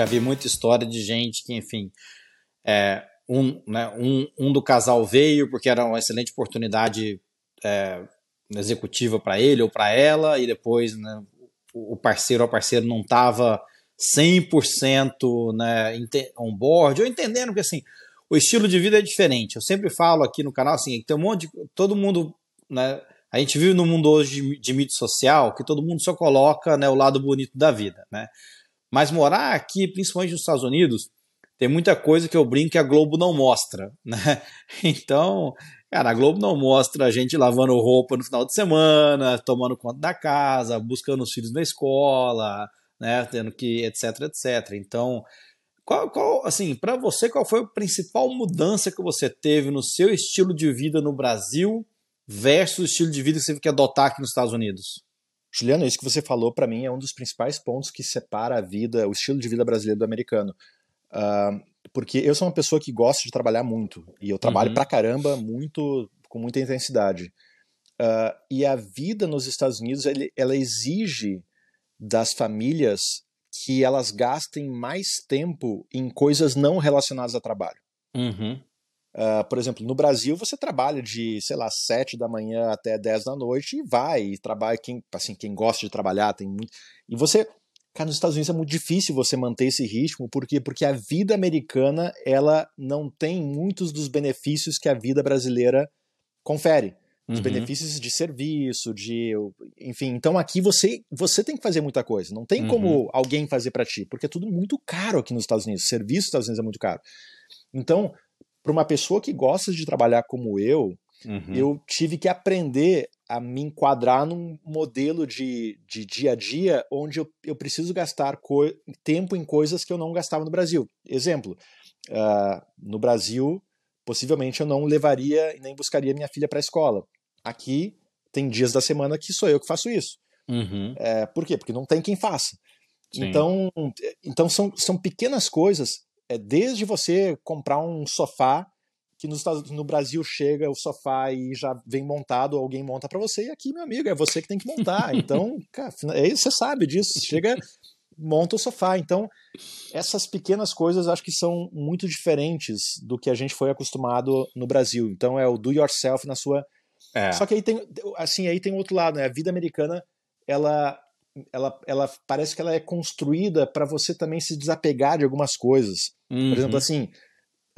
Já vi muita história de gente que, enfim, é, um, né, um, um do casal veio porque era uma excelente oportunidade é, executiva para ele ou para ela, e depois né, o parceiro ou a parceira não estava 100% né, on board, ou entendendo que assim, o estilo de vida é diferente. Eu sempre falo aqui no canal assim, tem um monte de. Todo mundo. Né, a gente vive num mundo hoje de, de mídia social que todo mundo só coloca né, o lado bonito da vida. Né? Mas morar aqui, principalmente nos Estados Unidos, tem muita coisa que eu brinco que a Globo não mostra. Né? Então, cara, a Globo não mostra a gente lavando roupa no final de semana, tomando conta da casa, buscando os filhos na escola, né, tendo que etc, etc. Então, qual, qual assim, para você, qual foi a principal mudança que você teve no seu estilo de vida no Brasil versus o estilo de vida que você teve que adotar aqui nos Estados Unidos? Juliano, isso que você falou para mim é um dos principais pontos que separa a vida, o estilo de vida brasileiro do americano. Uh, porque eu sou uma pessoa que gosta de trabalhar muito e eu trabalho uhum. pra caramba muito com muita intensidade. Uh, e a vida nos Estados Unidos ele, ela exige das famílias que elas gastem mais tempo em coisas não relacionadas a trabalho. Uhum. Uh, por exemplo, no Brasil você trabalha de, sei lá, 7 da manhã até 10 da noite e vai, e trabalha quem, assim, quem gosta de trabalhar, tem muito. E você, cara, nos Estados Unidos é muito difícil você manter esse ritmo, por quê? Porque a vida americana, ela não tem muitos dos benefícios que a vida brasileira confere os uhum. benefícios de serviço, de, enfim. Então aqui você você tem que fazer muita coisa. Não tem uhum. como alguém fazer para ti, porque é tudo muito caro aqui nos Estados Unidos. O serviço nos Estados Unidos é muito caro. Então, para uma pessoa que gosta de trabalhar como eu, uhum. eu tive que aprender a me enquadrar num modelo de, de dia a dia onde eu, eu preciso gastar tempo em coisas que eu não gastava no Brasil. Exemplo, uh, no Brasil possivelmente eu não levaria e nem buscaria minha filha para a escola. Aqui tem dias da semana que sou eu que faço isso. Uhum. É, por quê? Porque não tem quem faça. Então, então são, são pequenas coisas, é, desde você comprar um sofá, que nos, no Brasil chega o sofá e já vem montado, alguém monta para você, e aqui, meu amigo, é você que tem que montar. Então, cara, é, você sabe disso. Chega, monta o sofá. Então, essas pequenas coisas acho que são muito diferentes do que a gente foi acostumado no Brasil. Então, é o do yourself na sua é. Só que aí tem, assim, aí tem outro lado, né? A vida americana, ela, ela, ela parece que ela é construída para você também se desapegar de algumas coisas. Uhum. Por exemplo, assim,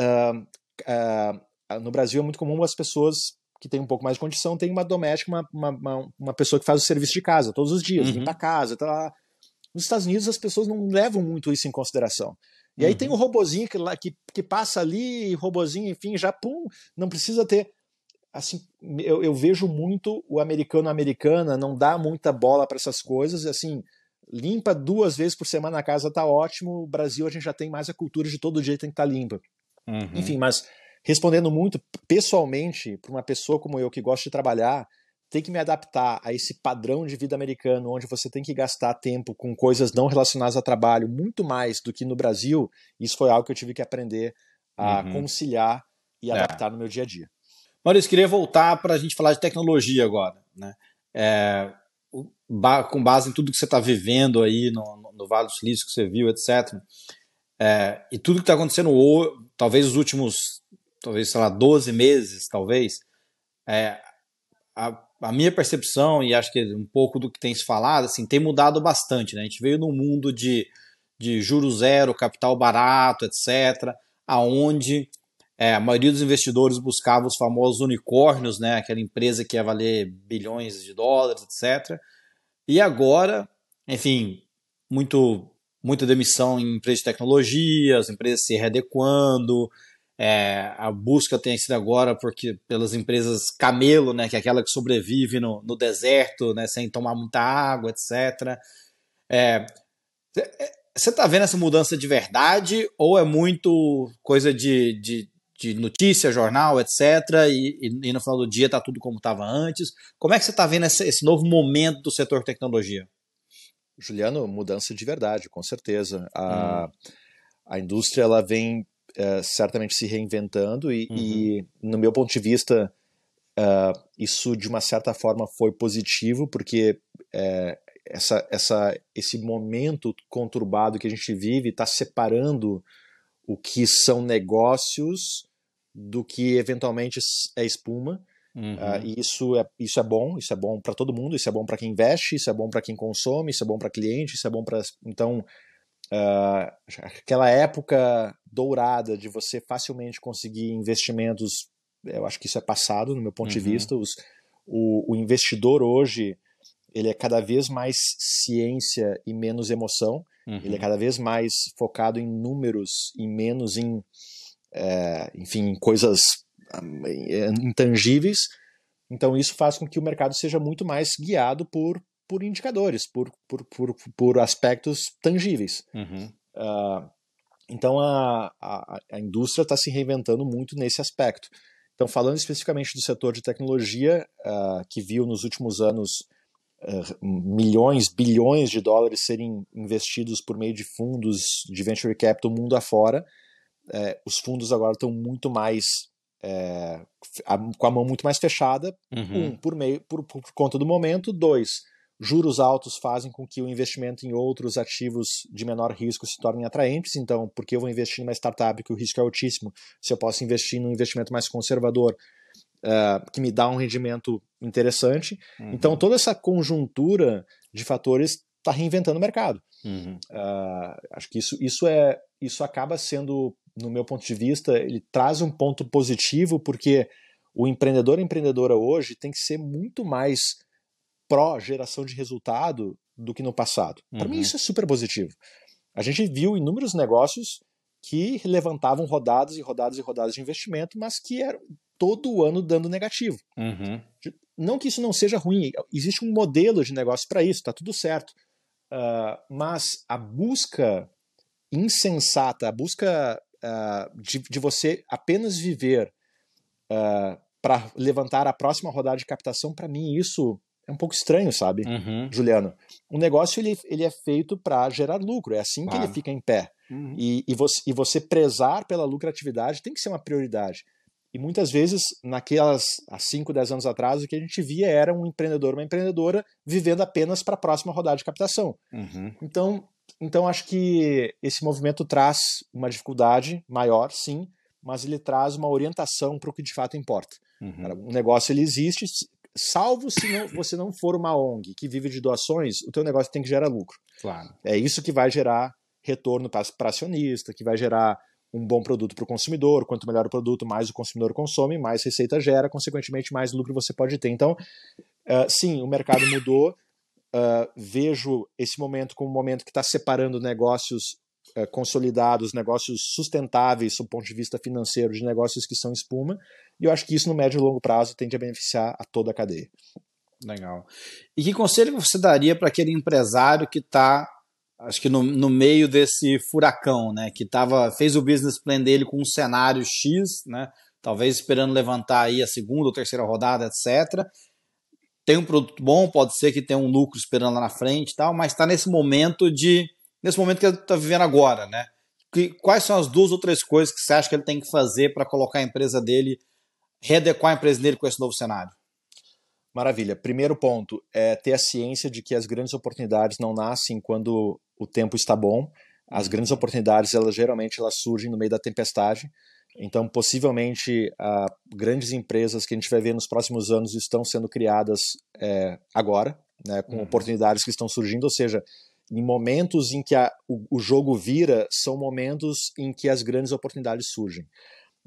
uh, uh, no Brasil é muito comum as pessoas que têm um pouco mais de condição têm uma doméstica, uma, uma, uma pessoa que faz o serviço de casa todos os dias, uhum. limpa a casa, tá lá. Nos Estados Unidos as pessoas não levam muito isso em consideração. E aí tem o robozinho que, que, que passa ali, robozinho, enfim, já pum, não precisa ter assim, eu, eu vejo muito o americano-americana não dá muita bola para essas coisas, assim, limpa duas vezes por semana a casa tá ótimo, o Brasil a gente já tem mais a cultura de todo dia tem que estar tá limpa. Uhum. Enfim, mas respondendo muito pessoalmente, para uma pessoa como eu que gosta de trabalhar, tem que me adaptar a esse padrão de vida americano, onde você tem que gastar tempo com coisas não relacionadas a trabalho, muito mais do que no Brasil, isso foi algo que eu tive que aprender a uhum. conciliar e é. adaptar no meu dia a dia. Maurício, queria voltar para a gente falar de tecnologia agora. Né? É, com base em tudo que você está vivendo aí no, no, Vale do Silício, que você viu, etc. É, e tudo que está acontecendo, ou, talvez os últimos, talvez, sei lá, 12 meses, talvez, é, a, a, minha percepção, e acho que um pouco do que tem se falado, assim, tem mudado bastante. Né? A gente veio num mundo de, de juros zero, capital barato, etc., aonde é, a maioria dos investidores buscava os famosos unicórnios, né, aquela empresa que ia valer bilhões de dólares, etc. E agora, enfim, muito, muita demissão em empresas de tecnologia, as empresas se readequando, é, a busca tem sido agora porque pelas empresas camelo, né, que é aquela que sobrevive no, no deserto, né, sem tomar muita água, etc. É, você está vendo essa mudança de verdade ou é muito coisa de, de, de notícia, jornal, etc. E, e, e, no final do dia está tudo como estava antes. Como é que você está vendo esse, esse, novo momento do setor de tecnologia? Juliano, mudança de verdade, com certeza. A, hum. a indústria ela vem é, certamente se reinventando e, uhum. e, no meu ponto de vista, uh, isso de uma certa forma foi positivo, porque é, essa, essa, esse momento conturbado que a gente vive está separando o que são negócios do que eventualmente é espuma. Uhum. Uh, e isso é, isso é bom, isso é bom para todo mundo, isso é bom para quem investe, isso é bom para quem consome, isso é bom para cliente, isso é bom para. Então, uh, aquela época dourada de você facilmente conseguir investimentos, eu acho que isso é passado, no meu ponto uhum. de vista. Os, o, o investidor hoje ele é cada vez mais ciência e menos emoção. Uhum. Ele é uhum. cada vez mais focado em números e menos em, é, enfim, coisas é, intangíveis. Então isso faz com que o mercado seja muito mais guiado por, por indicadores, por, por, por, por aspectos tangíveis. Uhum. Uh, então a, a, a indústria está se reinventando muito nesse aspecto. Então, falando especificamente do setor de tecnologia, uh, que viu nos últimos anos uh, milhões, bilhões de dólares serem investidos por meio de fundos de venture capital mundo afora, uh, os fundos agora estão muito mais é, com a mão muito mais fechada, uhum. um, por, meio, por, por, conta do momento, dois, juros altos fazem com que o investimento em outros ativos de menor risco se tornem atraentes, então, porque eu vou investir numa startup que o risco é altíssimo, se eu posso investir num investimento mais conservador, uh, que me dá um rendimento interessante. Uhum. Então, toda essa conjuntura de fatores está reinventando o mercado. Uhum. Uh, acho que isso, isso, é, isso acaba sendo no meu ponto de vista, ele traz um ponto positivo, porque o empreendedor e empreendedora hoje tem que ser muito mais pró-geração de resultado do que no passado. Uhum. Para mim, isso é super positivo. A gente viu inúmeros negócios que levantavam rodadas e rodadas e rodadas de investimento, mas que eram todo ano dando negativo. Uhum. Não que isso não seja ruim, existe um modelo de negócio para isso, está tudo certo. Uh, mas a busca insensata, a busca uh, de, de, você apenas viver uh, ah, para levantar a próxima rodada de captação, para mim isso é um pouco estranho, sabe, uhum. Juliano? O negócio ele, ele é feito para gerar lucro, é assim claro. que ele fica em pé. Uhum. E, e, você, e você prezar pela lucratividade tem que ser uma prioridade. E muitas vezes, naquelas há 5, 10 anos atrás, o que a gente via era um empreendedor, uma empreendedora vivendo apenas para a próxima rodada de captação. Uhum. Então, então, acho que esse movimento traz uma dificuldade maior, sim, mas ele traz uma orientação para o que de fato importa. Uhum. O negócio ele existe, salvo se não, você não for uma ONG que vive de doações, o teu negócio tem que gerar lucro. Claro. É isso que vai gerar retorno para acionista, que vai gerar um bom produto para o consumidor. Quanto melhor o produto, mais o consumidor consome, mais receita gera, consequentemente, mais lucro você pode ter. Então, uh, sim, o mercado mudou, Uh, vejo esse momento como um momento que está separando negócios uh, consolidados, negócios sustentáveis do ponto de vista financeiro de negócios que são espuma, e eu acho que isso no médio e longo prazo tende a beneficiar a toda a cadeia. Legal. E que conselho você daria para aquele empresário que está, acho que no, no meio desse furacão, né? Que tava, fez o business plan dele com um cenário X, né? Talvez esperando levantar aí a segunda ou terceira rodada, etc tem um produto bom, pode ser que tenha um lucro esperando lá na frente e tal, mas está nesse momento de. nesse momento que ele está vivendo agora, né? Que, quais são as duas ou três coisas que você acha que ele tem que fazer para colocar a empresa dele, readequar a empresa dele com esse novo cenário? Maravilha. Primeiro ponto é ter a ciência de que as grandes oportunidades não nascem quando o tempo está bom. As grandes oportunidades, elas geralmente elas surgem no meio da tempestade. Então, possivelmente, uh, grandes empresas que a gente vai ver nos próximos anos estão sendo criadas é, agora, né, com uhum. oportunidades que estão surgindo, ou seja, em momentos em que a, o, o, jogo vira, são momentos em que as grandes oportunidades surgem.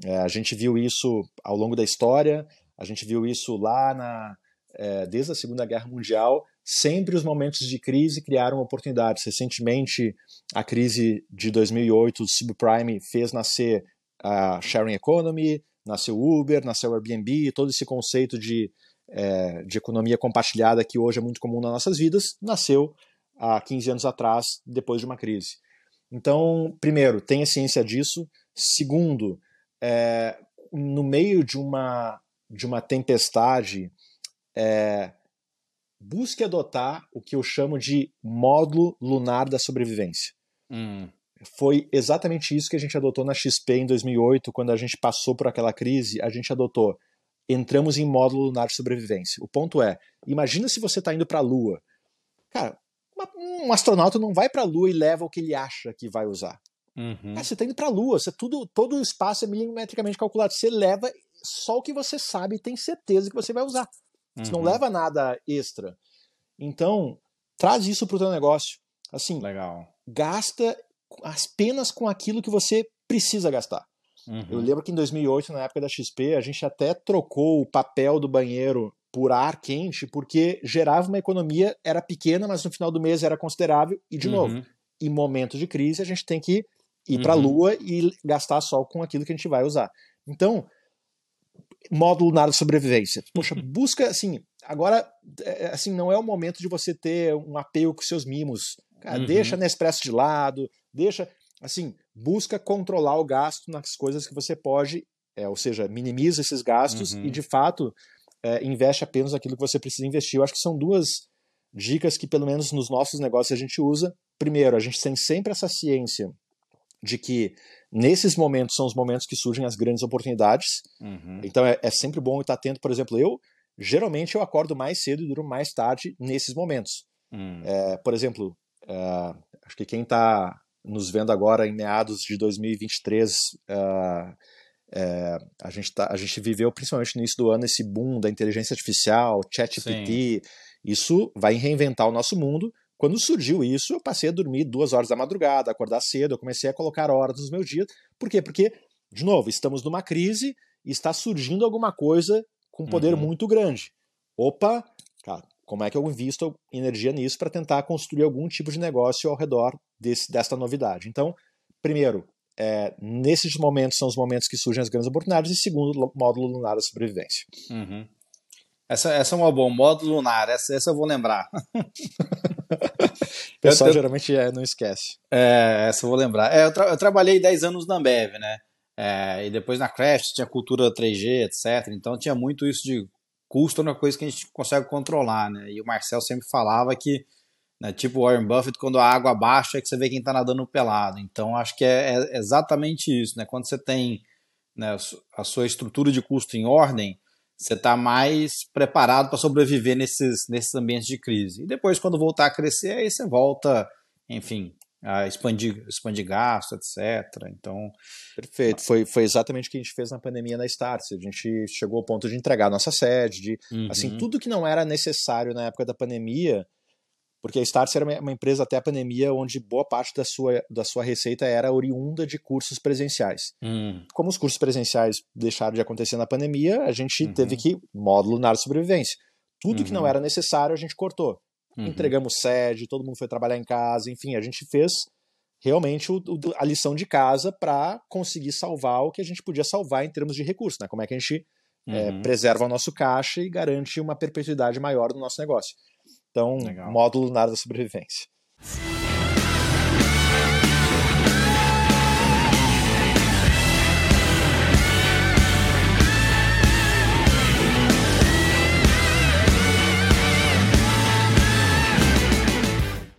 É, a gente viu isso ao longo da história, a gente viu isso lá na, é, desde a Segunda Guerra Mundial, sempre os momentos de crise criaram oportunidades. Recentemente, a crise de 2008, o subprime, fez nascer a sharing economy, nasceu Uber, nasceu Airbnb, todo esse conceito de, é, de economia compartilhada que hoje é muito comum nas nossas vidas, nasceu há 15 anos atrás, depois de uma crise. Então, primeiro, tenha ciência disso. Segundo, é, no meio de uma, de uma tempestade, é, busque adotar o que eu chamo de módulo lunar da sobrevivência. Hum foi exatamente isso que a gente adotou na XP em 2008, quando a gente passou por aquela crise, a gente adotou. Entramos em módulo lunar de sobrevivência. O ponto é, imagina se você está indo para a Lua. Cara, um astronauta não vai para a Lua e leva o que ele acha que vai usar. Uhum. você está indo para a Lua, você, tudo, todo o espaço é milimetricamente calculado. Você leva só o que você sabe e tem certeza que você vai usar. Você uhum. não leva nada extra. Então, traz isso para o teu negócio. Assim, Legal. gasta apenas com aquilo que você precisa gastar. Uhum. Eu lembro que em 2008, na época da XP, a gente até trocou o papel do banheiro por ar quente, porque gerava uma economia, era pequena, mas no final do mês era considerável. E, de uhum. novo, em momentos de crise, a gente tem que ir para a uhum. Lua e gastar só com aquilo que a gente vai usar. Então, módulo lunar de sobrevivência. Poxa, busca assim. Agora, é, assim, não é o momento de você ter um apego com seus mimos. Cara, uhum. Deixa a Nespresso de lado, deixa. Assim, busca controlar o gasto nas coisas que você pode, é, ou seja, minimiza esses gastos uhum. e, de fato, é, investe apenas naquilo que você precisa investir. Eu acho que são duas dicas que, pelo menos nos nossos negócios, a gente usa. Primeiro, a gente tem sempre essa ciência de que nesses momentos são os momentos que surgem as grandes oportunidades. Uhum. Então é, é, sempre bom estar atento. Por exemplo, eu geralmente eu acordo mais cedo e durmo mais tarde nesses momentos. Uhum. É, por exemplo, é, acho que quem está nos vendo agora em meados de 2023, uh, é, a, gente tá, a gente viveu principalmente no início do ano esse boom da inteligência artificial, ChatGPT. Isso vai reinventar o nosso mundo quando surgiu isso, eu passei a dormir duas horas da madrugada, acordar cedo, eu comecei a colocar horas nos meus dias. Por quê? Porque, de novo, estamos numa crise e está surgindo alguma coisa com poder uhum. muito grande. Opa, cara, como é que eu invisto energia nisso para tentar construir algum tipo de negócio ao redor desse, desta novidade? Então, primeiro, é, nesses momentos são os momentos que surgem as grandes oportunidades, e segundo, módulo lunar da sobrevivência. Uhum. Essa, essa é uma boa, módulo lunar, essa, essa eu vou lembrar. o pessoal eu, geralmente é, não esquece. É, essa eu vou lembrar. É, eu, tra eu, trabalhei 10 anos na Ambev, né? É, e depois na Craft tinha cultura 3G, etc. Então tinha muito isso de custo, é uma coisa que a gente consegue controlar, né? E o Marcel sempre falava que, né, tipo Warren Buffett, quando a água baixa é que você vê quem está nadando pelado. Então acho que é, é, exatamente isso, né? Quando você tem né, a sua estrutura de custo em ordem, você está mais preparado para sobreviver nesses, nesses ambientes de crise. E depois, quando voltar a crescer, aí você volta, enfim, a expandir, expandir gasto, etc. Então. Perfeito. Foi, foi exatamente o que a gente fez na pandemia na Starts. A gente chegou ao ponto de entregar a nossa sede, de uhum. assim, tudo que não era necessário na época da pandemia, porque a Starts era uma empresa até a pandemia onde boa parte da sua, da sua receita era oriunda de cursos presenciais. Hum. Como os cursos presenciais deixaram de acontecer na pandemia, a gente uhum. teve que módulo na sobrevivência. Tudo uhum. que não uhum. era necessário a gente cortou. Uhum. Entregamos sede, todo mundo foi trabalhar em casa, enfim, a gente fez realmente o, o, a lição de casa para conseguir salvar o que a gente podia salvar em termos de recursos, né? Como é que a gente é, preserva o nosso caixa e garante uma perpetuidade maior do nosso negócio. Então, Legal. módulo nada da sobrevivência.